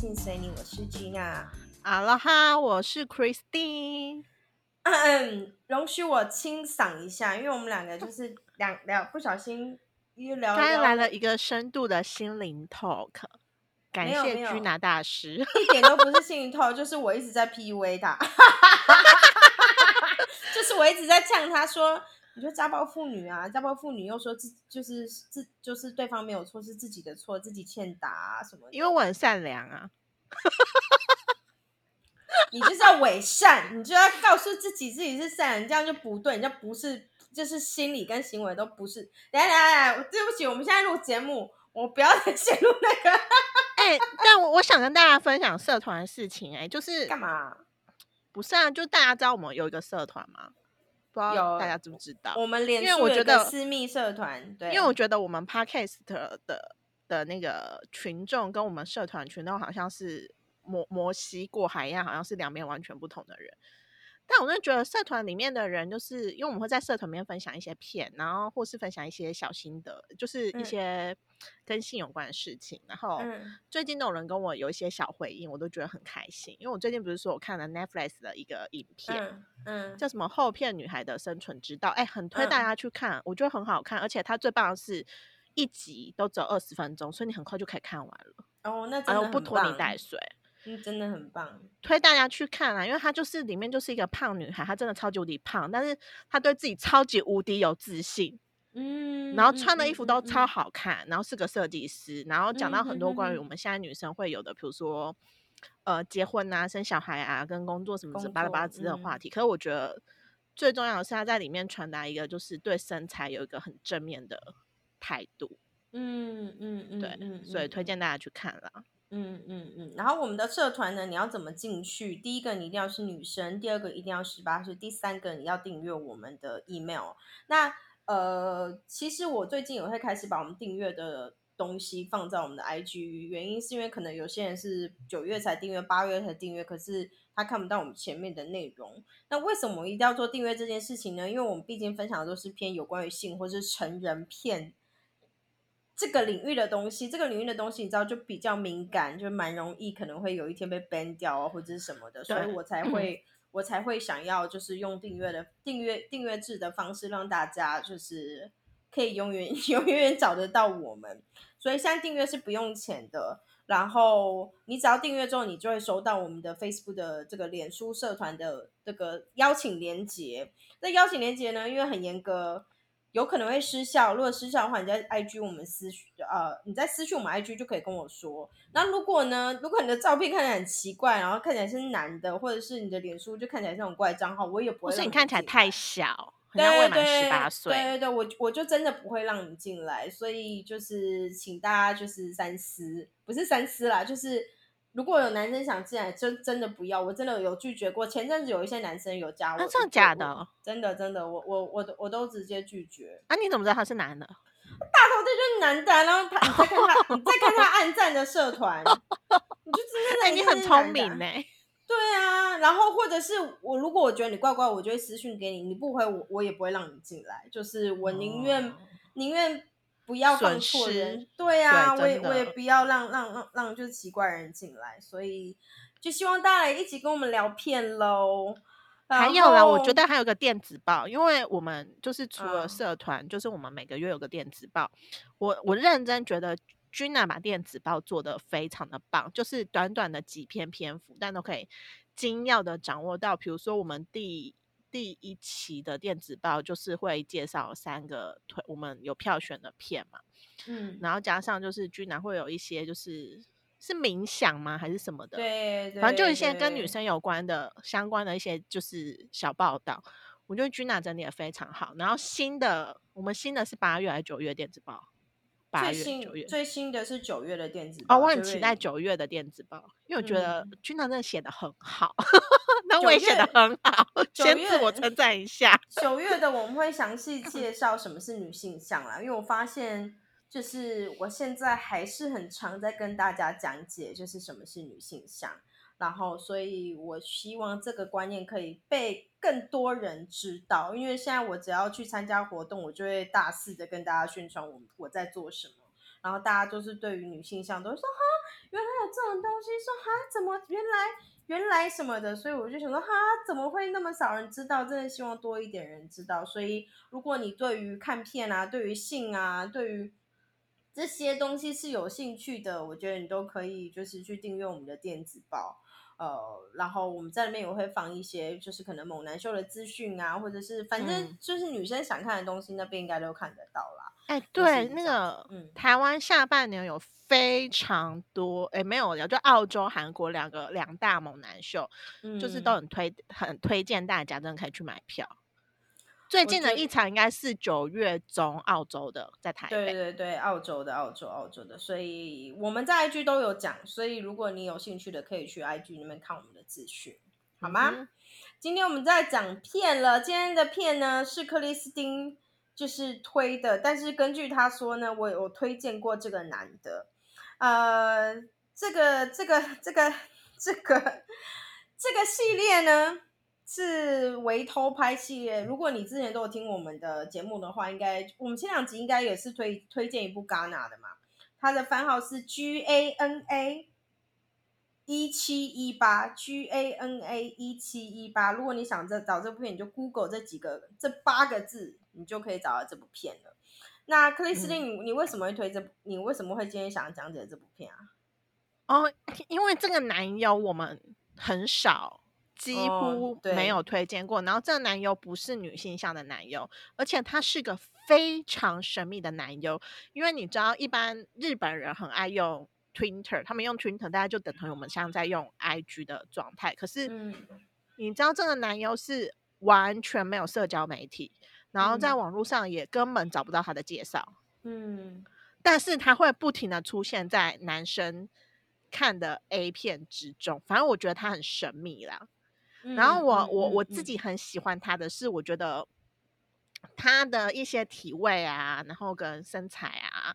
性随你，我是 Gina。哈喽哈，我是 Christine。嗯，容许我清嗓一下，因为我们两个就是两聊不小心一聊刚才聊来了一个深度的心灵 talk，感谢没有没有 Gina 大师。一点都不是心灵 talk，，就是我一直在 PUA 他，就是我一直在呛他说，你说家暴妇女啊，家暴妇女又说自就是自就是对方没有错，是自己的错，自己欠打啊什么的，因为我很善良啊，你就是要伪善，你就要告诉自己自己是善良，这样就不对，你就不是，就是心理跟行为都不是。等一下等一下，等下对不起，我们现在录节目，我不要再陷入那个 哎、但我我想跟大家分享社团的事情、哎，就是干嘛？不是啊？就大家知道我们有一个社团吗？不知道大家知不知道？我们连因为我觉得私密社团，对，因为我觉得我们 podcast 的的那个群众跟我们社团群众好像是摩摩西过海一样，好像是两边完全不同的人。但我真的觉得社团里面的人，就是因为我们会在社团里面分享一些片，然后或是分享一些小心得，就是一嗯。些跟性有关的事情。然后嗯。最近都有人跟我有一些小回应，我都觉得很开心。因为我最近不是说我看了 Netflix 的一个影片，嗯嗯，叫什么《后片女孩的生存之道》，哎，很推大嗯。家去看，我觉得很好看，而且它最棒的是一集都只有二十分钟，所以你很快就可以看完了，哦，那真的不拖泥带水，嗯，真的很棒。推大家去看啊，因为她就是里面就是一个胖女孩，她真的超级无敌胖，但是她对自己超级无敌有自信，嗯，然后穿的衣服都嗯超好看，然后是个设计师，然后讲到很多关于我们现在女生会有的，比如说呃结婚啊、生小孩啊、跟工作什么之工巴拉巴拉之类的话嗯题。可是我觉得最重要的是她在里面传达一个就是对身材有一个很正面的态度，嗯嗯嗯，对，嗯所以推。嗯荐大家去看啦。嗯嗯嗯，然后我们的社团呢，你要怎么进去？第一个你一定要是女生，第二个一定要十八岁，第三个你要订阅我们的 email。那呃，其实我最近也会开始把我们订阅的东西放在我们的 IG，原因是因为可能有些人是九月才订阅，八月才订阅，可是他看不到我们前面的内容。那为什么我一定要做订阅这件事情呢？因为我们毕竟分享的都是偏有关于性或是成人片这个领域的东西，这个领域的东西你知道就比较敏感，就蛮容易可能会有一天被 ban 掉啊，或者是什么的，所以我才会我才会想要就是用订阅的订阅订阅制的方式，让大家就是可以永远 永远找得到我们。所以现在订阅是不用钱的，然后你只要订阅之后，你就会收到我们的 Facebook 的这个脸书社团的这个邀请连接。那邀请连接呢，因为很严格，有可能会失效。如果失效的话，你在 IG 我们私，呃，你在私讯我们 IG 就可以跟我说。那如果呢，如果你的照片看起来很奇怪，然后看起来是男的，或者是你的脸书就看起来是那种怪账号，我也不会让或是你看起来太小，很对像未满对十八对。对对，我我就真的不会让你进来，所以就是请大家就是三思，不是三思啦，就是如果有男生想进来，真真的不要，我真的有拒绝过。前阵子有一些男生有加我，啊，真的假的？真的真的，我我我都我都直接拒绝。啊，你怎么知道他是男的？大头这就是男的啊，然后他你再看他，你再看他暗战的社团，你就真的哎，你很聪明呢、对啊，然后或者是我如果我觉得你怪怪，我就会私讯给你，你不回我，我也不会让你进来。就是我宁愿、哦宁愿不要放错人，对啊，对我也我也不要让让让让就是奇怪人进来，所以就希望大家来一起跟我们聊片喽。还有啦，我觉得还有个电子报，因为我们就是除了嗯社团，就是我们每个月有个电子报。我我认真觉得君娜把电子报做的非常的棒，就是短短的几篇篇幅，但都可以精要的掌握到，比如说我们第第一期的电子报就是会介绍三个推我们有票选的片嘛，嗯，然后加上就是君娜会有一些就是是冥想吗还是什么的，对，对反正就一些跟女生有关的相关的一些就是小报道，我觉得君娜整理的非常好。然后新的，我们新的是八月还是九月电子报？八月、最新九月。最新的是九月的电子哦，报，我很期待九月的电子报，因为我觉得嗯君娜真的写的很好，那我也写的很好，九先自我称赞一下。九月的我们会详细介绍什么是女性向啦，因为我发现就是我现在还是很常在跟大家讲解，就是什么是女性向，然后所以我希望这个观念可以被更多人知道，因为现在我只要去参加活动，我就会大肆的跟大家宣传我我在做什么。然后大家就是对于女性向都会说哈，原来有这种东西，说哈怎么原来原来什么的，所以我就想说哈怎么会那么少人知道？真的希望多一点人知道。所以如果你对于看片啊，对于性啊，对于这些东西是有兴趣的，我觉得你都可以就是去订阅我们的电子报。呃，然后我们在里面也会放一些，就是可能猛男秀的资讯啊，或者是反正就是女生想看的东西，那边应该都看得到啦。哎，对，那个，嗯，台湾下半年有非常多，哎，没有，就澳洲、韩国两个两大猛男秀，就是都很推，很推荐大家，真的可以去买票。最近的一场应该是九月中澳洲的，在台北。对对对，澳洲的，澳洲，澳洲的。所以我们在 IG 都有讲，所以如果你有兴趣的，可以去 IG 那边看我们的资讯，好吗？今天我们在讲片了，今天的片呢是克里斯汀就是推的，但是根据他说呢，我有推荐过这个男的，呃，这个这个这个这个这个系列呢。是围偷拍系列。如果你之前都有听我们的节目的话，应该我们前两集应该也是推推荐一部戛纳的嘛。它的番号是 G A N A 一七一八 G A N A 一七一八。如果你想这找这部片，你就 Google 这几个这八个字，你就可以找到这部片了。那克里斯汀，你你为什么会推这？你为什么会今天想讲解这部片啊？哦，因为这个男友我们很少。几乎没有推荐过，然后这个男优不是女性向的男优，而且他是个非常神秘的男优。因为你知道，一般日本人很爱用 Twitter，他们用 Twitter，大家就等同于我们现在在用 IG 的状态。可是，你知道这个男优是完全没有社交媒体，然后在网络上也根本找不到他的介绍。嗯，但是他会不停的出现在男生看的 A 片之中，反正我觉得他很神秘啦。然后我我我自己很喜欢他的是，我觉得他的一些体位啊，然后跟身材啊、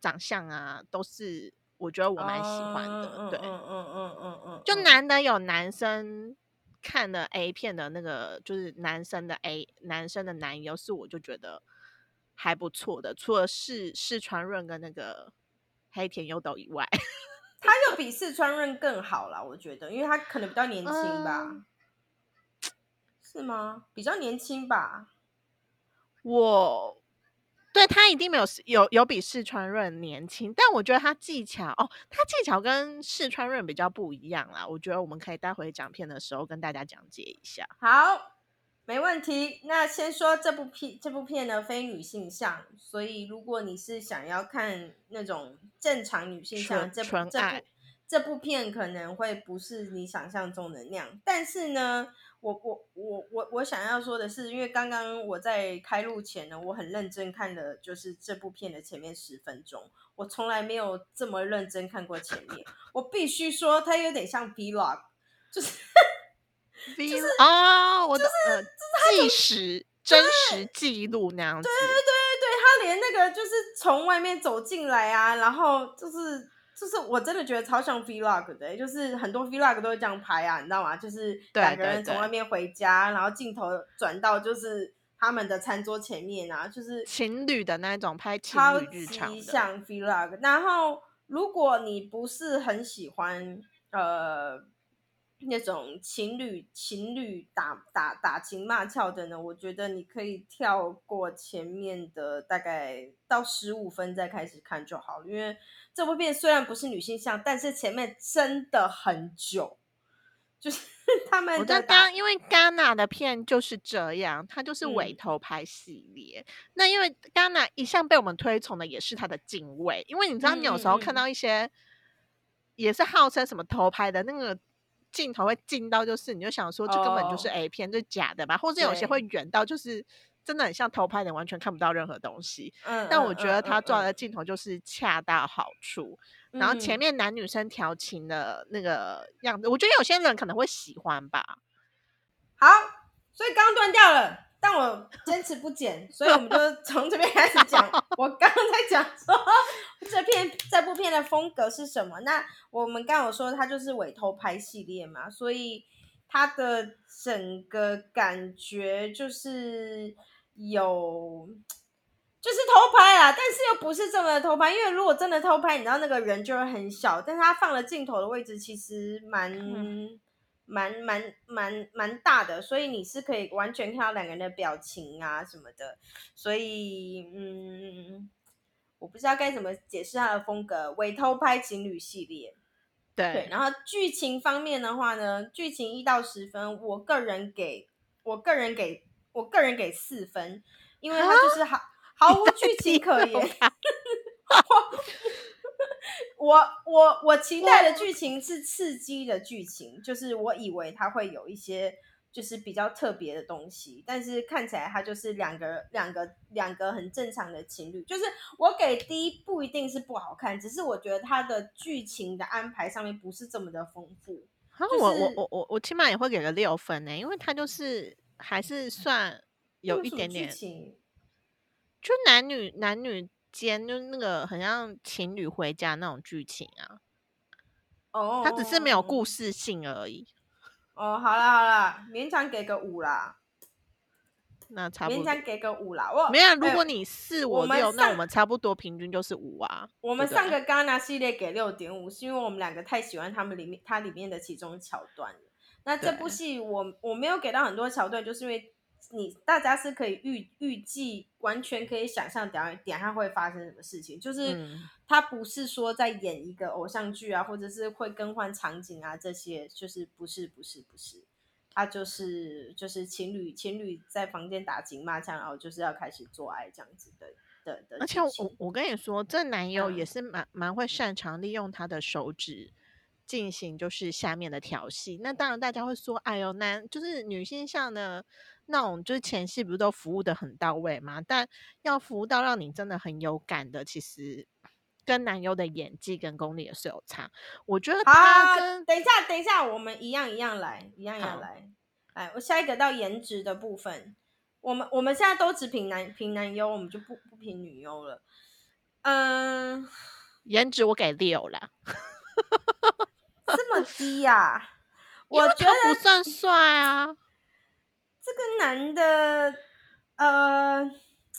长相啊，都是我觉得我蛮喜欢的。对，嗯嗯嗯嗯嗯，就难得有男生看了 A 片的那个，就是男生的 A 男生的男优，是我就觉得还不错的。除了是四川润跟那个黑田优斗以外，他就比四川润更好了，我觉得，因为他可能比较年轻吧。是吗？比较年轻吧。我对他一定没有有有比四川润年轻，但我觉得他技巧哦，他技巧跟四川润比较不一样啦。我觉得我们可以待会讲片的时候跟大家讲解一下。好，没问题。那先说这部片，这部片呢非女性向，所以如果你是想要看那种正常女性向，这部这部这部片可能会不是你想象中的那样。但是呢。我我我我我想要说的是，因为刚刚我在开录前呢，我很认真看了，就是这部片的前面十分钟，我从来没有这么认真看过前面。我必须说，它有点像 vlog，就是 vlog 啊，我就是纪实真实记录那样子。对对对对对，他连那个就是从外面走进来啊，然后就是。就是我真的觉得超像 vlog 的，就是很多 vlog 都会这样拍啊，你知道吗？就是两个人从外面回家，然后镜头转到就是他们的餐桌前面啊，就是情侣的那种拍情侣日常像 vlog。然后如果你不是很喜欢呃那种情侣情侣打打打情骂俏的呢，我觉得你可以跳过前面的大概到十五分再开始看就好了，因为。这部片虽然不是女性向，但是前面真的很久，就是 他们。我在刚，因为戛纳的片就是这样，它就是尾头拍系列。那因为戛纳一向被我们推崇的也是它的敬畏，因为你知道，你有时候看到一些也是号称什么偷拍的那个镜头会近到，就是你就想说，这根本就是 A 片，这假的吧？或者有些会远到就是。真的很像偷拍的，完全看不到任何东西。嗯，但我觉得他抓的镜头就是恰到好处。然后前面男女生调情的那个样子，我觉得有些人可能会喜欢吧。好，所以刚刚断掉了，但我坚持不剪，所以我们就从这边开始讲。我刚刚在讲说这片这部片的风格是什么？那我们刚有说它就是伪偷拍系列嘛，所以它的整个感觉就是。有就是偷拍啦，但是又不是这么的偷拍，因为如果真的偷拍，你知道那个人就会很小，但是他放了镜头的位置其实蛮蛮蛮蛮蛮大的，所以你是可以完全看到两个人的表情啊什么的，所以嗯，我不知道该怎么解释他的风格，伪偷拍情侣系列，对，然后剧情方面的话呢，剧情一到十分，我个人给我个人给我个人给四分，因为它就是毫。毫无剧情可言。我我我期待的剧情是刺激的剧情，就是我以为它会有一些就是比较特别的东西，但是看起来它就是两个两个两个很正常的情侣。就是我给第一不一定是不好看，只是我觉得它的剧情的安排上面不是这么的丰富。我我我我我起码也会给个六分呢，因为它就是还是算有一点点。就男女男女间就是那个很像情侣回家那种剧情啊，哦，他只是没有故事性而已。哦，好了好了，勉强给个五啦，那差不多勉强给个五啦。我没有，如果你四我六，那我们差不多平均就是五啊。我们上个戛纳系列给六点五，是因为我们两个太喜欢他们里面它里面的其中桥段了。那这部戏我我没有给到很多桥段，就是因为。你大家是可以预预计，完全可以想象点点下会发生什么事情，就是他不是说在演一个偶像剧啊，或者是会更换场景啊，这些就是不是不是不是，他就是就是情侣情侣在房间打情骂俏，然后就是要开始做爱这样子的的的。而且我我跟你说，这男友也是蛮蛮会擅长利用他的手指。进行就是下面的调戏，那当然大家会说，哎呦，男就是女性向的那种，就是前戏不是都服务的很到位吗？但要服务到让你真的很有感的，其实跟男优的演技跟功力也是有差。我觉得他跟等一下，等一下，我们一样一样来，一样一样来。来，我下一个到颜值的部分，我们我们现在都只评男评男优，我们就不不评女优了。嗯，颜值我给六了。这么低呀？我觉得不算帅啊。这个男的，呃，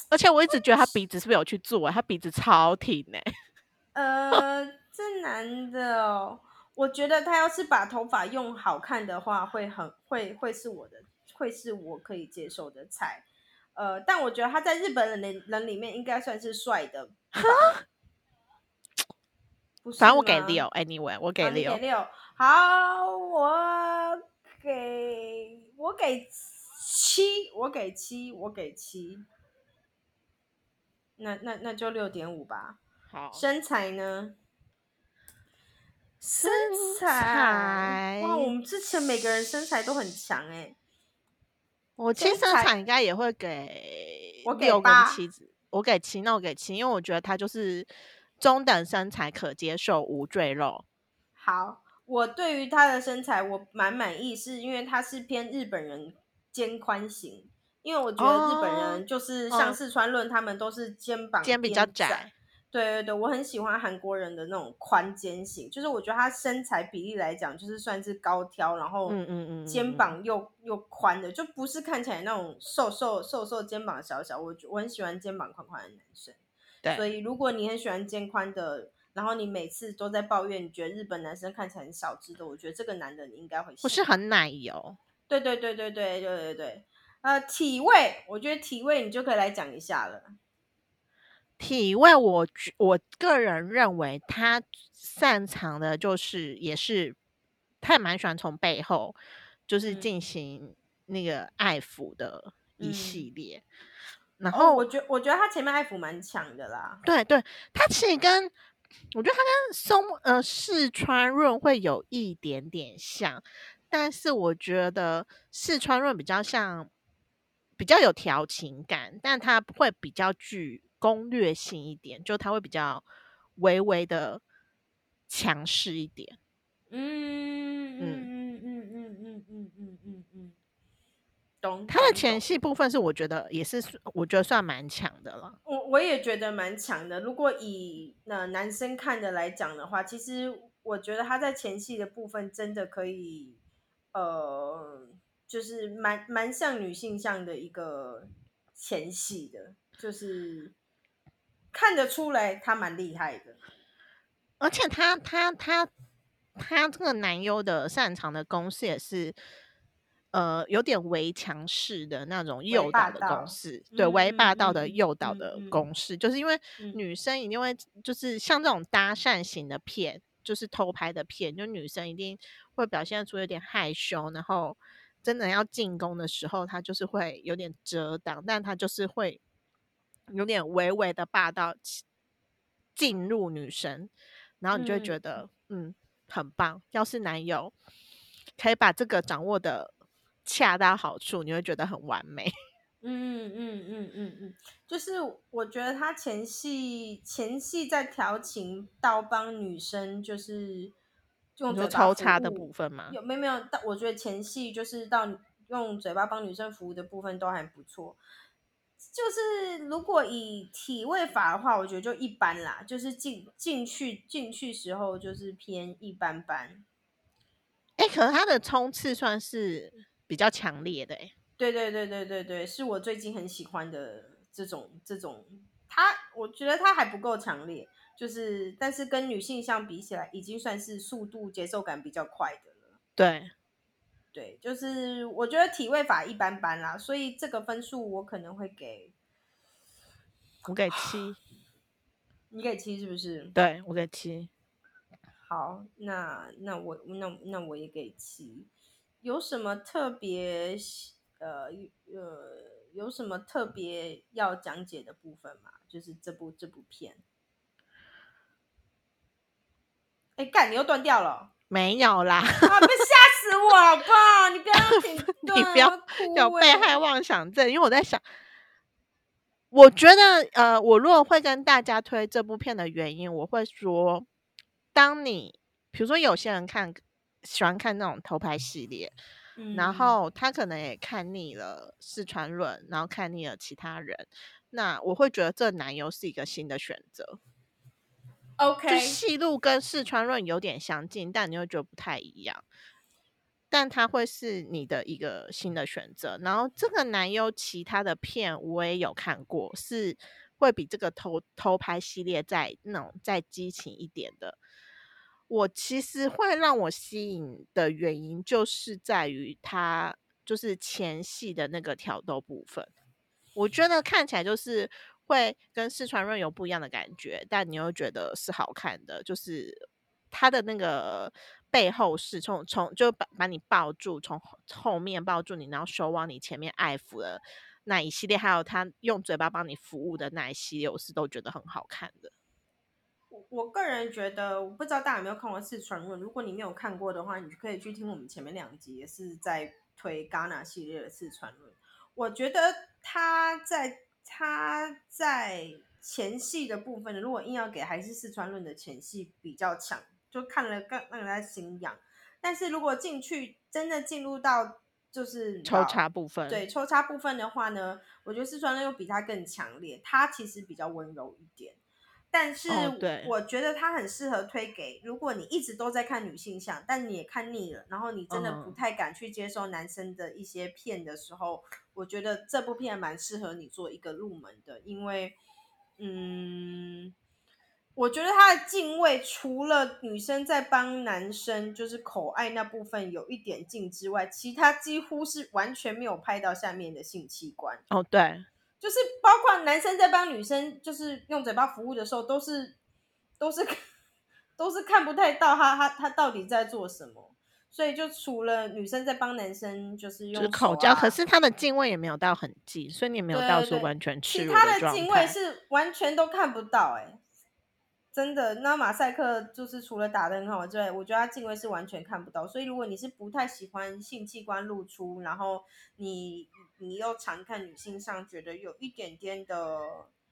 而且我一直觉得他鼻子是不是有去做？他鼻子超挺呢。呃，这男的哦，我觉得他要是把头发用好看的话，会很会会是我的，会是我可以接受的菜。呃，但我觉得他在日本人的人里面应该算是帅的。反正我给六，anyway，我给六。给六，好，我给我给七，我给七，我给七。那那那就六点五吧。好，身材呢？身材哇，我们之前每个人身材都很强哎。我其实身材应该也会给我六跟七，我给七，那我给七，因为我觉得他就是。中等身材可接受，无赘肉。好，我对于他的身材我蛮满意，是因为他是偏日本人肩宽型。因为我觉得日本人就是像四川论，他们都是肩膀肩比较窄。对对对，我很喜欢韩国人的那种宽肩型，就是我觉得他身材比例来讲，就是算是高挑，然后嗯嗯嗯，肩膀又又宽的，就不是看起来那种瘦瘦瘦瘦肩膀小小。我我很喜欢肩膀宽宽的男生。所以，如果你很喜欢肩宽的，然后你每次都在抱怨，你觉得日本男生看起来很小只的，我觉得这个男的你应该会不是很奶油。对对对对对对对对。呃，体位，我觉得体位你就可以来讲一下了。体位，我我个人认为他擅长的就是也是他也蛮喜欢从背后就是进行那个爱抚的一系列。然后我觉我觉得他前面爱抚蛮强的啦。对对，他其实跟我觉得他跟松呃四川润会有一点点像，但是我觉得四川润比较像比较有调情感，但他会比较具攻略性一点，就他会比较微微的强势一点。嗯嗯嗯嗯嗯嗯嗯嗯嗯嗯。他的前戏部分是我觉得也是，我觉得算蛮强的了。我我也觉得蛮强的。如果以那男生看的来讲的话，其实我觉得他在前戏的部分真的可以，呃，就是蛮蛮像女性向的一个前戏的，就是看得出来他蛮厉害的。而且他他他他这个男优的擅长的公式也是，呃，有点围墙式的那种诱导的公式，对，围霸道的诱导的公式，就是因为女生一定会，就是像这种搭讪型的片，就是偷拍的片，就女生一定会表现出有点害羞，然后真的要进攻的时候，他就是会有点遮挡，但他就是会有点微微的霸道进入女生。然后你就会觉得，嗯，很棒。要是男友可以把这个掌握的恰到好处，你会觉得很完美。嗯嗯嗯嗯嗯，就是我觉得他前戏前戏在调情到帮女生，就是用抽插的部分吗？有没有没有？但我觉得前戏就是到用嘴巴帮女生服务的部分都还不错。就是如果以体位法的话，我觉得就一般啦。就是进进去进去时候，就是偏一般般。哎，可是它的冲刺算是比较强烈的哎。对对对对对对，是我最近很喜欢的这种这种。它我觉得它还不够强烈，就是但是跟女性相比起来，已经算是速度节奏感比较快的了。对。对，就是我觉得体位法一般般啦，所以这个分数我可能会给，我给七，你给七是不是？对，我给七。好，那那我那那我也给七。有什么特别呃呃有什么特别要讲解的部分吗？就是这部这部片。哎，干，你又断掉了。没有啦，啊！被吓死我了吧！你不要停，你不要有被害妄想症。因为我在想，我觉得，呃，我如果会跟大家推这部片的原因，我会说，当你比如说有些人看喜欢看那种偷拍系列，然后他可能也看腻了四川论，然后看腻了其他人，那我会觉得这男优是一个新的选择。OK，就戏路跟四川润有点相近，但你会觉得不太一样。但它会是你的一个新的选择。然后这个男优其他的片我也有看过，是会比这个偷偷拍系列再那种再激情一点的。我其实会让我吸引的原因，就是在于他就是前戏的那个挑逗部分，我觉得看起来就是。会跟四川润有不一样的感觉，但你又觉得是好看的，就是他的那个背后是从从就把把你抱住，从后面抱住你，然后手往你前面爱抚的那一系列，还有他用嘴巴帮你服务的那一系列，我是都觉得很好看的。我我个人觉得，我不知道大家有没有看过四川润，如果你没有看过的话，你可以去听我们前面两集，也是在推 Gana 系列的四川润。我觉得他在。他在前戏的部分，如果硬要给，还是四川论的前戏比较强，就看了更让人家心痒。但是如果进去真的进入到就是抽插部分，对抽插部分的话呢，我觉得四川论又比他更强烈，他其实比较温柔一点。但是我觉得他很适合推给，如果你一直都在看女性向，但你也看腻了，然后你真的不太敢去接受男生的一些片的时候，我觉得这部片蛮适合你做一个入门的，因为，嗯，我觉得它的敬畏除了女生在帮男生就是口爱那部分有一点劲之外，其他几乎是完全没有拍到下面的性器官。哦，对。就是包括男生在帮女生，就是用嘴巴服务的时候，都是都是 都是看不太到他他他到底在做什么。所以就除了女生在帮男生，就是用口交，可是他的敬畏也没有到很近，所以你没有到说完全赤裸的他的敬畏是完全都看不到，哎。真的，那马赛克就是除了打的很好之外，我觉得他敬畏是完全看不到。所以如果你是不太喜欢性器官露出，然后你你又常看女性上，觉得有一点点的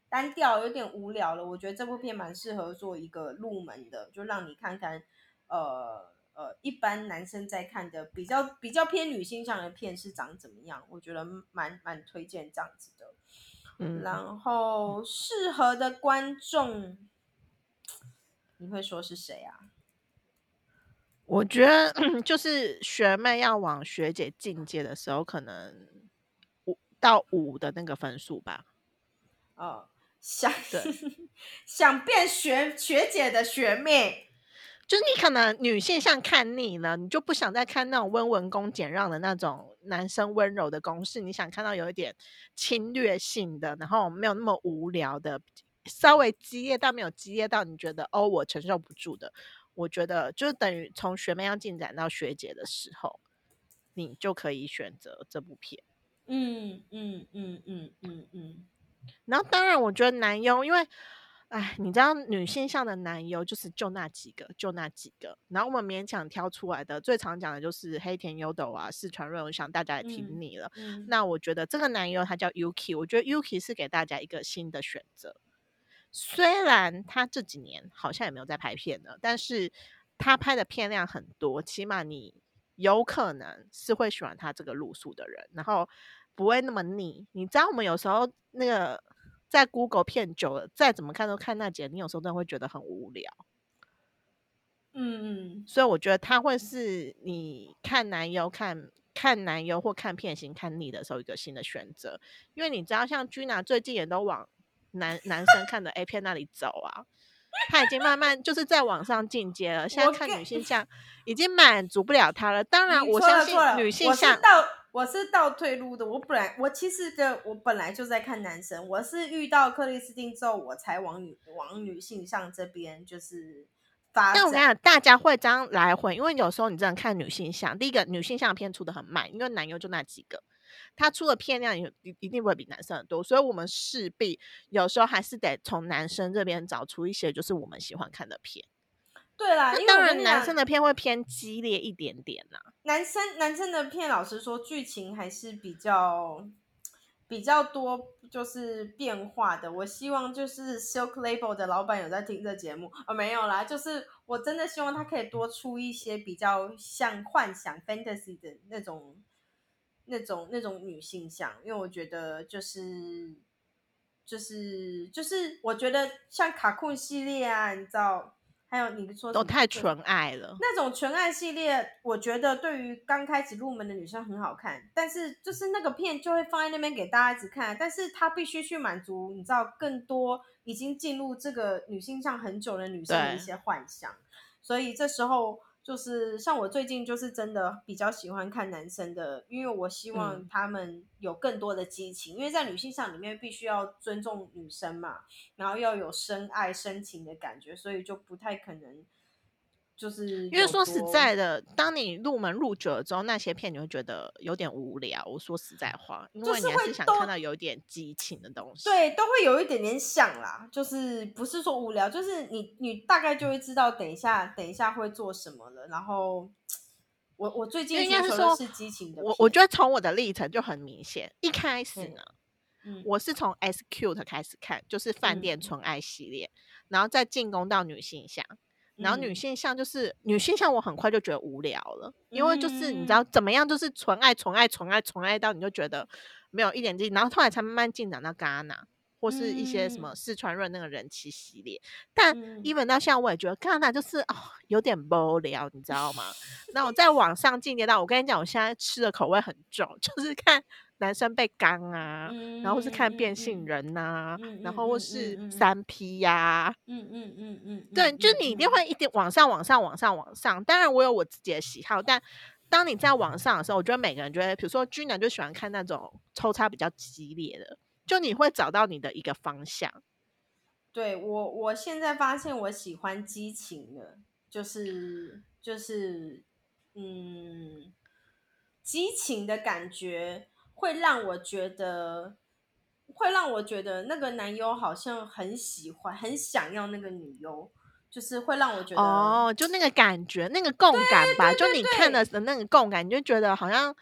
单调，有点无聊了，我觉得这部片蛮适合做一个入门的，就让你看看，呃呃，一般男生在看的比较比较偏女性向的片是长怎么样？我觉得蛮蛮推荐这样子的。嗯，然后适合的观众。你会说是谁啊？我觉得 就是学妹要往学姐进阶的时候，可能五到五的那个分数吧。哦，想对 想变学学姐的学妹。就是你可能女性像看腻了，你就不想再看那种温文恭俭让的那种男生温柔的公式，你想看到有一点侵略性的，然后没有那么无聊的，稍微激烈但没有激烈到你觉得哦我承受不住的。我觉得就是等于从学妹要进展到学姐的时候，你就可以选择这部片。嗯嗯嗯嗯嗯嗯。然后当然，我觉得男优，因为，哎，你知道女性向的男优就是就那几个，就那几个。然后我们勉强挑出来的，最常讲的就是黑田优斗啊、四川润，我想大家也听腻了。嗯那我觉得这个男优他叫 Yuki，我觉得 Yuki 是给大家一个新的选择。虽然他这几年好像也没有在拍片了，但是他拍的片量很多，起码你有可能是会喜欢他这个路数的人，然后不会那么腻。你知道我们有时候那个在 Google 片久了，再怎么看都看那几个，你有时候真的会觉得很无聊。嗯嗯，所以我觉得他会是你看男优看看男优或看片型看腻的时候一个新的选择，因为你知道像 Gina 最近也都往男男生看的 A 片那里走啊，他已经慢慢就是在往上进阶了。现在看女性像已经满足不了他了。当然，我相信女性像我是倒退路的。我本来我其实的我本来就在看男生，我是遇到克里斯汀之后，我才往女往女性向这边就是发展。但我跟你讲，大家会这样来回，因为有时候你真的看女性向，第一个女性向片出的很慢，因为男优就那几个，他出的片量也一一定不会比男生很多，所以我们势必有时候还是得从男生这边找出一些就是我们喜欢看的片。对啦，因为男生的片会偏激烈一点点啦。男生男生的片，老实说，剧情还是比较比较多，就是变化的。我希望就是 Silk Label 的老板有在听这节目啊、没有啦，就是我真的希望他可以多出一些比较像幻想 fantasy 的那种、那种、那种女性向，因为我觉得就是就是就是，我觉得像卡酷系列啊，你知道，还有你说什么对都太纯爱了。那种纯爱系列，我觉得对于刚开始入门的女生很好看，但是就是那个片就会放在那边给大家一直看，但是它必须去满足你知道更多已经进入这个女性向很久的女生的一些幻想，所以这时候就是像我最近就是真的比较喜欢看男生的，因为我希望嗯他们有更多的激情，因为在女性上里面必须要尊重女生嘛，然后要有深爱深情的感觉，所以就不太可能。就是因为说实在的，当你入门入久了之后，那些片你会觉得有点无聊。我说实在话，因为你还会是想看到有一点激情的东西。对，都会有一点点想啦，就是不是说无聊，就是你你大概就会知道等一下等一下会做什么了。然后我我最近应该是说激情的我我觉得从我的历程就很明显，一开始嗯呢，嗯我是从 S Cute 开始看，就是饭店嗯纯爱系列，然后再进攻到女性向。然后女嗯。性向就是女性向，我很快就觉得无聊了，因为就是你知嗯。道怎么样，就是纯爱、纯爱、纯爱、纯爱到你就觉得没有一点劲，然后后来才慢慢进展到戛纳或是一些什么嗯四川润那个人气系列。但嗯。even 到现在，我也觉得戛纳就是哦有点无聊，你知道吗？那我 再往上进阶到，我跟你讲，我现在吃的口味很重，就是看男生被刚啊，然后是看变性人，人呐、嗯然后或是三 P 呀、嗯嗯嗯嗯，对，嗯就你一定。会一点往上、往上、往上、往上。当然，我有我自己的喜好，但当你在往上的时候，我觉得每个人觉得，比如说君男就喜欢看那种抽插比较激烈的，就你会找到你的一个方向。对我，我现在发现我喜欢激情的，就是就是，嗯，激情的感觉会让我觉得，会让我觉得那个男优好像很喜欢，很想要那个女优，就是会让我觉得，哦，就那个感觉，那个共感吧，就你看的那个共感，你就觉得好像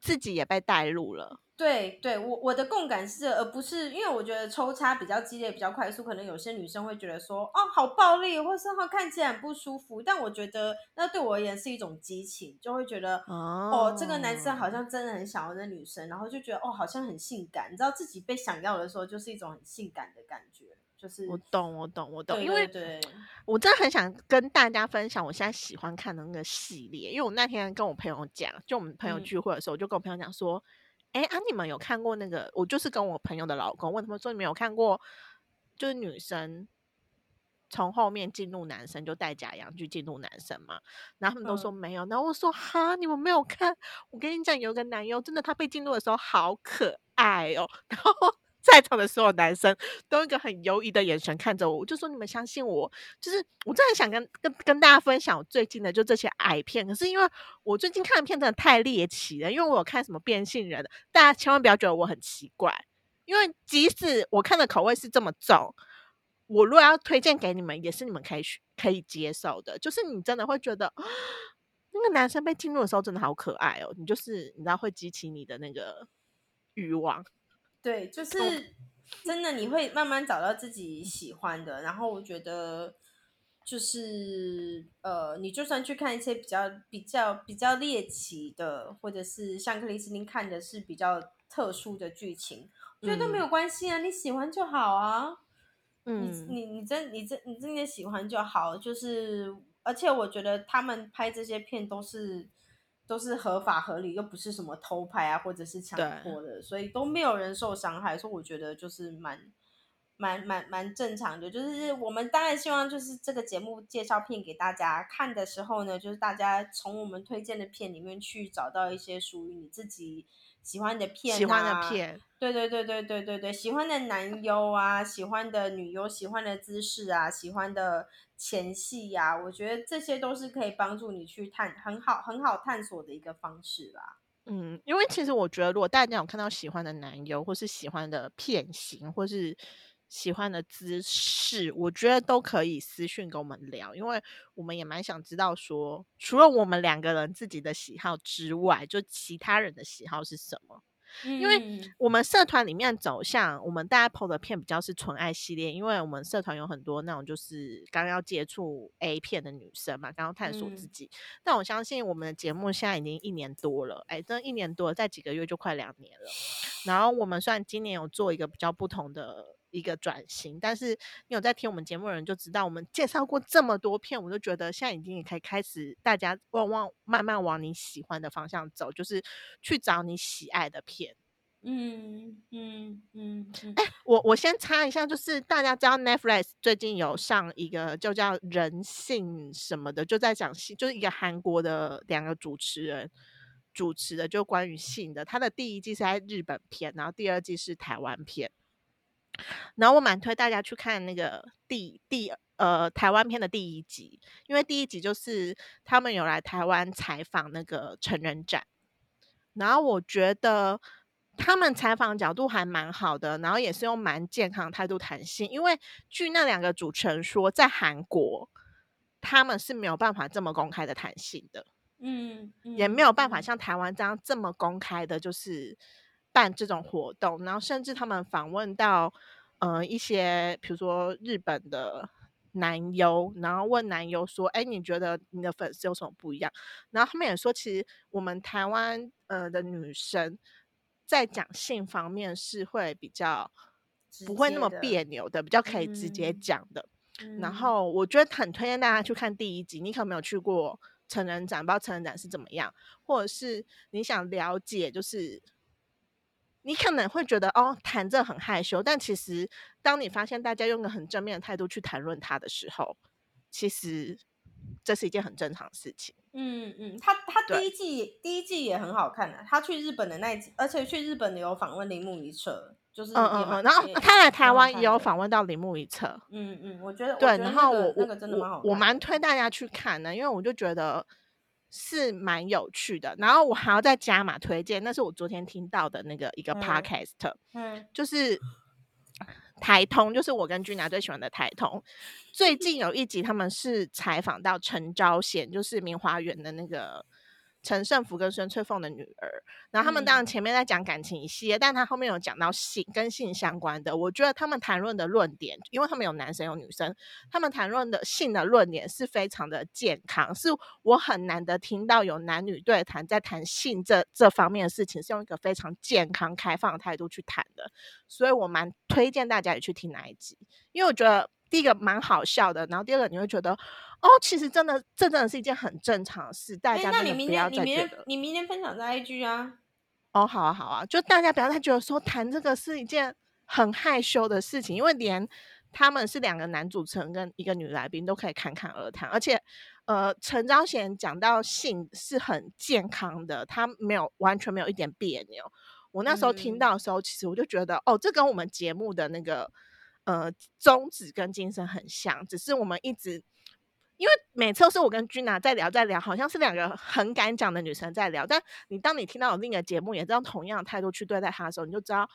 自己也被带入了。对对，我我的共感是，而不是因为我觉得抽插比较激烈、比较快速，可能有些女生会觉得说，哦，好暴力，或是哦看起来很不舒服。但我觉得那对我而言是一种激情，就会觉得，哦哦，这个男生好像真的很想要那女生，然后就觉得，哦，好像很性感。你知道自己被想要的时候，就是一种很性感的感觉，就是我懂，我懂，我懂，对因为我真的很想跟大家分享我现在喜欢看的那个系列，因为我那天跟我朋友讲，就我们朋友嗯聚会的时候，我就跟我朋友讲说，哎、啊，你们有看过那个？我就是跟我朋友的老公问他们说，你们有看过就是女生从后面进入男生，就戴假阳具进入男生嘛？然后他们都说嗯没有，然后我说哈，你们没有看？我跟你讲，有个男优真的他被进入的时候好可爱哦，然后。在场的所有男生都用一个很犹疑的眼神看着我，我就说你们相信我，就是我真的很想跟跟跟大家分享我最近的就这些矮片，可是因为我最近看的片真的太猎奇了，因为我有看什么变性人，大家千万不要觉得我很奇怪，因为即使我看的口味是这么重，我如果要推荐给你们，也是你们可以可以接受的，就是你真的会觉得。那个男生被进入的时候真的好可爱哦，你就是你知道会激起你的那个欲望。对，就是真的，你会慢慢找到自己喜欢的。然后我觉得，就是呃，你就算去看一些比较比较比较猎奇的，或者是像克里斯汀看的是比较特殊的剧情，我觉得都没有关系啊，你喜欢就好啊。嗯，你你你真你真你真的喜欢就好，就是而且我觉得他们拍这些片都是。都是合法合理，又不是什么偷拍啊，或者是强迫的，所以都没有人受伤害，所以我觉得就是蛮蛮蛮蛮正常的。就是我们当然希望，就是这个节目介绍片给大家看的时候呢，就是大家从我们推荐的片里面去找到一些属于你自己喜欢的片、啊，喜欢的片，对对对对对对对，喜欢的男优啊，喜欢的女优，喜欢的姿势啊，喜欢的。前戏呀、我觉得这些都是可以帮助你去探很好很好探索的一个方式啦。嗯，因为其实我觉得，如果大家有看到喜欢的男优，或是喜欢的片型，或是喜欢的姿势，我觉得都可以私讯跟我们聊，因为我们也蛮想知道说，除了我们两个人自己的喜好之外，就其他人的喜好是什么。因为嗯我们社团里面走向，我们大家 PO 的片比较是纯爱系列，因为我们社团有很多那种就是刚要接触 A 片的女生嘛，刚要探索自嗯己。但我相信我们的节目现在已经一年多了，哎，真一年多了，在几个月就快两年了。然后我们虽然今年有做一个比较不同的一个转型，但是你有在听我们节目的人就知道，我们介绍过这么多片，我就觉得现在已经也可以开始大家往往慢慢往你喜欢的方向走，就是去找你喜爱的片。嗯嗯嗯嗯，我我先插一下，就是大家知道 Netflix 最近有上一个就叫人性什么的，就在讲性，就是一个韩国的两个主持人主持的，就关于性的。他的第一季是在日本片，然后第二季是台湾片。然后我蛮推大家去看那个第第呃台湾片的第一集，因为第一集就是他们有来台湾采访那个成人展，然后我觉得他们采访角度还蛮好的，然后也是用蛮健康态度谈性，因为据那两个主持人说，在韩国他们是没有办法这么公开的谈性的。嗯，也没有办法嗯像台湾这样这么公开的，就是办这种活动，然后甚至他们访问到呃一些，比如说日本的男优，然后问男优说：“哎，你觉得你的粉丝有什么不一样？”然后他们也说，其实我们台湾呃的女生在讲性方面是会比较不会那么别扭的，比较可以直接嗯讲的。然嗯后我觉得很推荐大家去看第一集。你可能没有去过成人展，不知道成人展是怎么样，或者是你想了解，就是你可能会觉得哦，谈这很害羞，但其实当你发现大家用个很正面的态度去谈论它的时候，其实这是一件很正常的事情。嗯嗯，他他第一季第一季也很好看的、他去日本的那一集，而且去日本的有访问铃木一彻，就是嗯嗯嗯，然后他来台湾也有访问到铃木一彻，嗯嗯，我觉得对，然那个那后我我个真的蛮好看我我蛮推大家去看的，因为我就觉得是蛮有趣的。然后我还要再加码推荐，那是我昨天听到的那个一个嗯 podcast，、嗯就是台通，就是我跟君娜最喜欢的台通。最近有一集他们是采访到陈昭贤，就是明华园的那个陈胜福跟孙翠凤的女儿。然后他们当然嗯前面在讲感情一系列，但他后面有讲到性跟性相关的。我觉得他们谈论的论点，因为他们有男生有女生，他们谈论的性的论点是非常的健康，是我很难得听到有男女对谈在谈性这这方面的事情，是用一个非常健康开放的态度去谈的。所以我蛮推荐大家也去听那一集，因为我觉得第一个蛮好笑的，然后第二个你会觉得哦，其实真的这真的是一件很正常的事，大哎、家那你明真的不要天你明再觉得天你明天分享在 IG 啊？哦，好啊好啊，就大家不要再觉得说谈这个是一件很害羞的事情，因为连他们是两个男主持人跟一个女来宾都可以侃侃而谈，而且呃，陈昭贤讲到性是很健康的，他没有完全没有一点别扭。我那时候听嗯到的时候，其实我就觉得，哦，这跟我们节目的那个呃宗旨跟精神很像，只是我们一直。因为每次都是我跟君娜在聊，在聊，好像是两个很敢讲的女生在聊。但你当你听到有另一个节目也这样同样的态度去对待她的时候，你就知道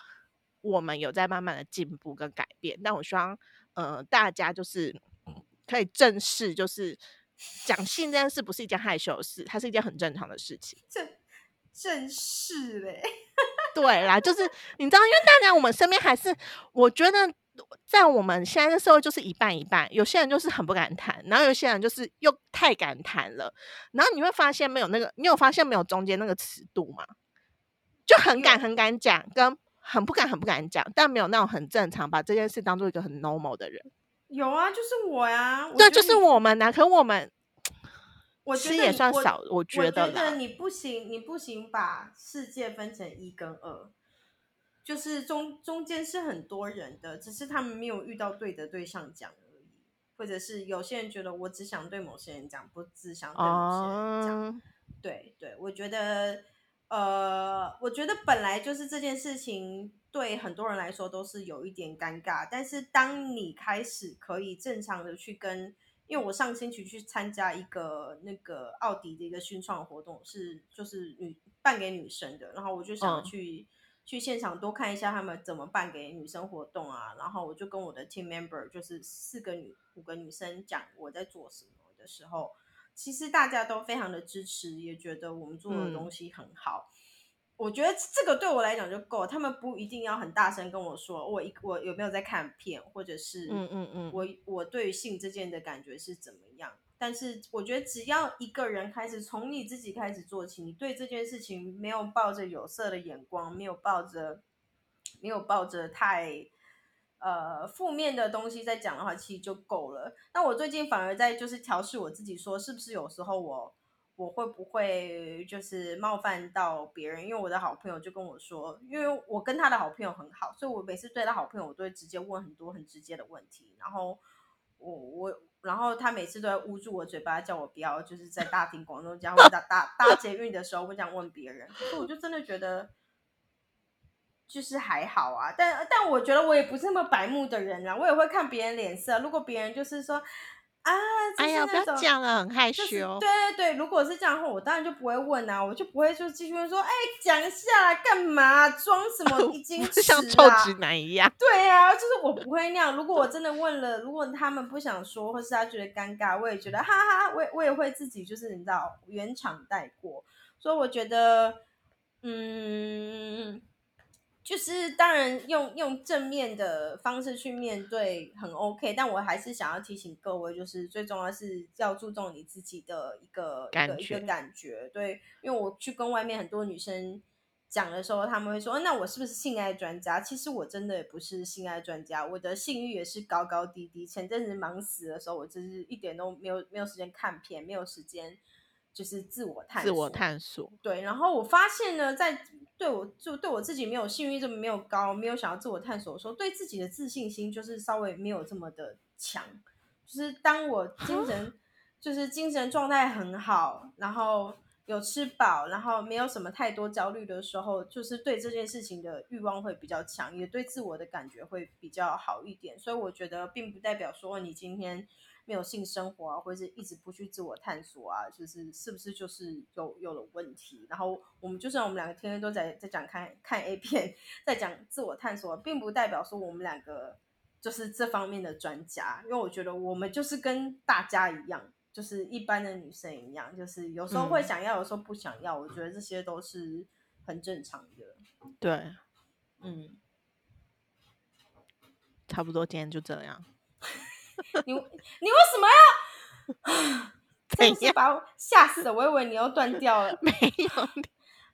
我们有在慢慢的进步跟改变。但我希望，呃，大家就是可以正视，就是讲性这件事不是一件害羞的事，它是一件很正常的事情。正正视嘞，对啦，就是你知道，因为大家我们身边还是，我觉得在我们现在的社会就是一半一半，有些人就是很不敢谈，然后有些人就是又太敢谈了，然后你会发现没有那个，你有发现没有中间那个尺度吗？就很敢很敢讲，跟很不敢很不敢讲，但没有那种很正常，把这件事当做一个很 normal 的人。有啊，就是我呀、我对，就是我们呐、可我们 我觉得也算少，我我觉得我觉。得你不行，你不行把世界分成一跟二，就是中中间是很多人的，只是他们没有遇到对的对象讲而已，或者是有些人觉得我只想对某些人讲，不只想对某些人讲。哦，对对，我觉得，呃，我觉得本来就是这件事情对很多人来说都是有一点尴尬，但是当你开始可以正常的去跟，因为我上星期去参加一个那个奥迪的一个熏创活动，是就是女办给女生的，然后我就想要嗯去、现场多看一下他们怎么办给女生活动啊，然后我就跟我的 team member 就是四个女五个女生讲我在做什么的时候。其实大家都非常的支持，也觉得我们做的嗯东西很好。我觉得这个对我来讲就够了，他们不一定要很大声跟我说我一我有没有在看片，或者是嗯嗯嗯我我对于性这件的感觉是怎么样。但是我觉得只要一个人开始从你自己开始做起，你对这件事情没有抱着有色的眼光，没有抱着没有抱着太呃负面的东西在讲的话，其实就够了。那我最近反而在就是调试我自己，说是不是有时候我我会不会就是冒犯到别人？因为我的好朋友就跟我说，因为我跟他的好朋友很好，所以我每次对他好朋友，我都会直接问很多很直接的问题，然后我我。然后他每次都在捂住我嘴巴，叫我不要就是在大庭广众之下或者大大捷运的时候会这样问别人。可是我就真的觉得，就是还好啊，但但我觉得我也不是那么白目的人啦，我也会看别人脸色。如果别人就是说啊，就哎呀，不要讲了，很害羞。就是对对对，如果是这样的话，我当然就不会问啊，我就不会就继续问说，哎，讲一下干嘛，装什么 一矜持就像臭啊？直男一样。对啊，就是我不会那样。如果我真的问了，如果他们不想说，或是他觉得尴尬，我也觉得哈哈，我也我也会自己就是你知道原厂带过。所以我觉得，嗯，就是当然用用正面的方式去面对很 OK，但我还是想要提醒各位，就是最重要是要注重你自己的一个一个一个感觉。对，因为我去跟外面很多女生讲的时候，他们会说：“哦那我是不是性爱专家？”其实我真的也不是性爱专家，我的性欲也是高高低低。前阵子忙死的时候，我真是一点都没有没有时间看片，没有时间就是自我探自我索探索。对，然后我发现呢，在对我就对我自己没有信誉这么没有高，没有想要自我探索的时候，对自己的自信心就是稍微没有这么的强。就是当我精神就是精神状态很好，然后有吃饱，然后没有什么太多焦虑的时候，就是对这件事情的欲望会比较强，也对自我的感觉会比较好一点。所以我觉得并不代表说你今天没有性生活啊，或者是一直不去自我探索啊，就是是不是就是有有了问题？然后我们就算我们两个天天都在在讲看看 A 片，在讲自我探索，并不代表说我们两个就是这方面的专家，因为我觉得我们就是跟大家一样，就是一般的女生一样，就是有时候会嗯想要，有时候不想要，我觉得这些都是很正常的。对，嗯，差不多今天就这样。你你为什么要？真的是把我吓死了，我以为你又断掉了。没有，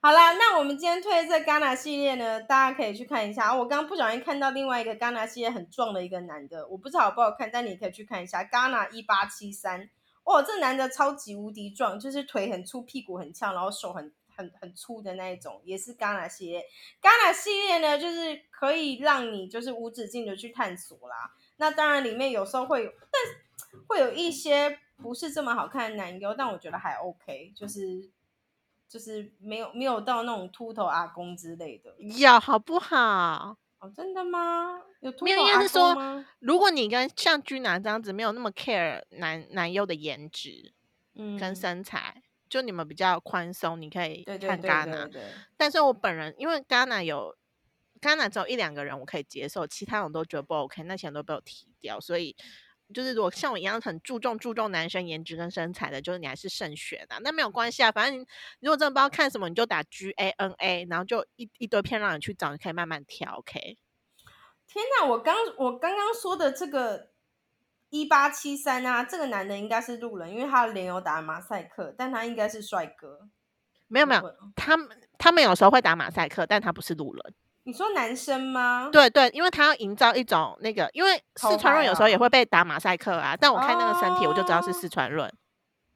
好啦，那我们今天推的这 Ghana 系列呢，大家可以去看一下。啊我刚刚不小心看到另外一个 Ghana 系列很壮的一个男的，我不知道好不好看，但你可以去看一下 Ghana 一八七三。哦，这男的超级无敌壮，就是腿很粗，屁股很翘，然后手很很很粗的那一种，也是 Ghana 系列。Ghana 系列呢，就是可以让你就是无止境的去探索啦。那当然里面有时候会有，但会有一些不是这么好看的男优，但我觉得还 OK，就是就是没有没有到那种秃头阿公之类的。有好不好？哦，真的吗？有秃没有，头阿应该是说公吗？如果你跟像居男这样子没有那么 care 男男优的颜值嗯，跟身材，就你们比较宽松，你可以看对对对 Ghana。对对，但是我本人因为 Ghana 有 Ghana 只有一两个人我可以接受，其他我都觉得不 OK，那些人都被我踢掉，所以。就是如果像我一样很注重注重男生颜值跟身材的，就是你还是慎选啊。那没有关系啊，反正你如果真的不知道看什么，你就打 G A N A，然后就一一堆片让你去找，你可以慢慢挑。OK，天哪！我刚我刚刚说的这个一八七三啊，这个男的应该是路人，因为他的脸有打马赛克，但他应该是帅哥。没有没有，他们他们有时候会打马赛克，但他不是路人。你说男生吗？对对，因为他要营造一种那个，因为四川润有时候也哦会被打马赛克啊，但我看那个身体我就知道是哦四川润。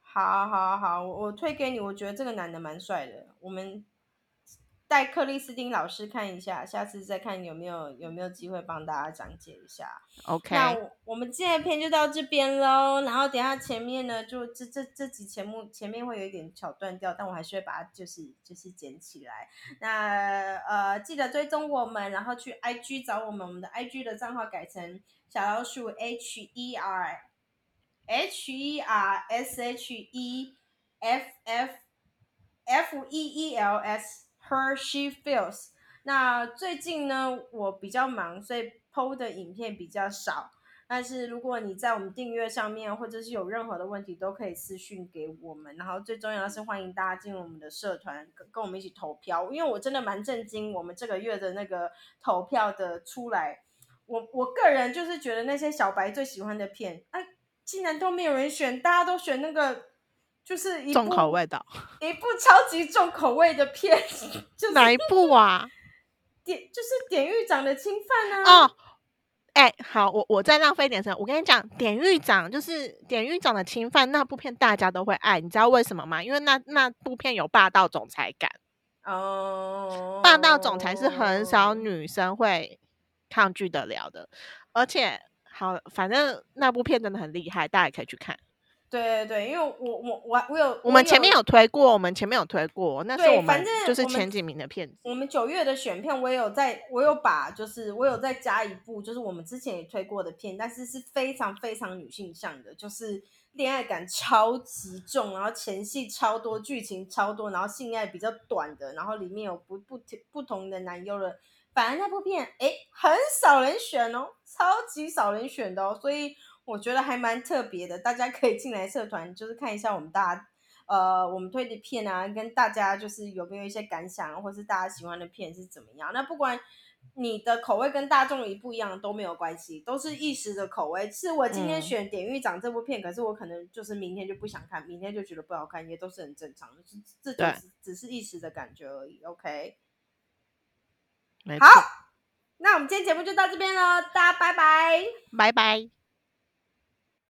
好好好，我我推给你，我觉得这个男的蛮帅的，我们带克里斯汀老师看一下，下次再看有没有有没有机会帮大家讲解一下。OK，那我我们今天的片就到这边喽，然后等一下前面呢，就这这这集节目前面会有一点小断掉，但我还是会把它就是就是捡起来。那呃，记得追踪我们，然后去 IG 找我们，我们的 IG 的账号改成小老鼠 H E R H E R S H E F F F E E L S Her She Feels。那最近呢，我比较忙，所以 PO 的影片比较少。但是如果你在我们订阅上面，或者是有任何的问题，都可以私讯给我们。然后最重要的是，欢迎大家进入我们的社团，跟跟我们一起投票。因为我真的蛮震惊，我们这个月的那个投票的出来，我我个人就是觉得那些小白最喜欢的片，哎、竟然都没有人选，大家都选那个就是一重口味的一部超级重口味的片，就是哪一部啊？典就是典狱长的侵犯啊。哦，哎、好，我我再浪费一点时间，我跟你讲，典狱长就是典狱长的侵犯那部片，大家都会爱，你知道为什么吗？因为那那部片有霸道总裁感，哦，霸道总裁是很少女生会抗拒得了的，而且好，反正那部片真的很厉害，大家也可以去看。对对对，因为我我我我有我们前面有推过，我们前面有推过，那是对我们就是前几名的片子。我们九月的选片，我也有在，我有把就是我有再加一部，就是我们之前也推过的片，但是是非常非常女性向的，就是恋爱感超级重，然后前戏超多，剧情超多，然后性爱比较短的，然后里面有不不不同的男优的，反而那部片哎很少人选哦，超级少人选的哦，所以我觉得还蛮特别的，大家可以进来社团，就是看一下我们大家。呃，我们推的片啊，跟大家就是有没有一些感想，或是大家喜欢的片是怎么样？那不管你的口味跟大众一不一样都没有关系，都是一时的口味。是我今天嗯选《典狱长》这部片，可是我可能就是明天就不想看，明天就觉得不好看，也都是很正常的，这这对只是只是一时的感觉而已。OK，好，那我们今天节目就到这边了，大家拜拜。拜拜。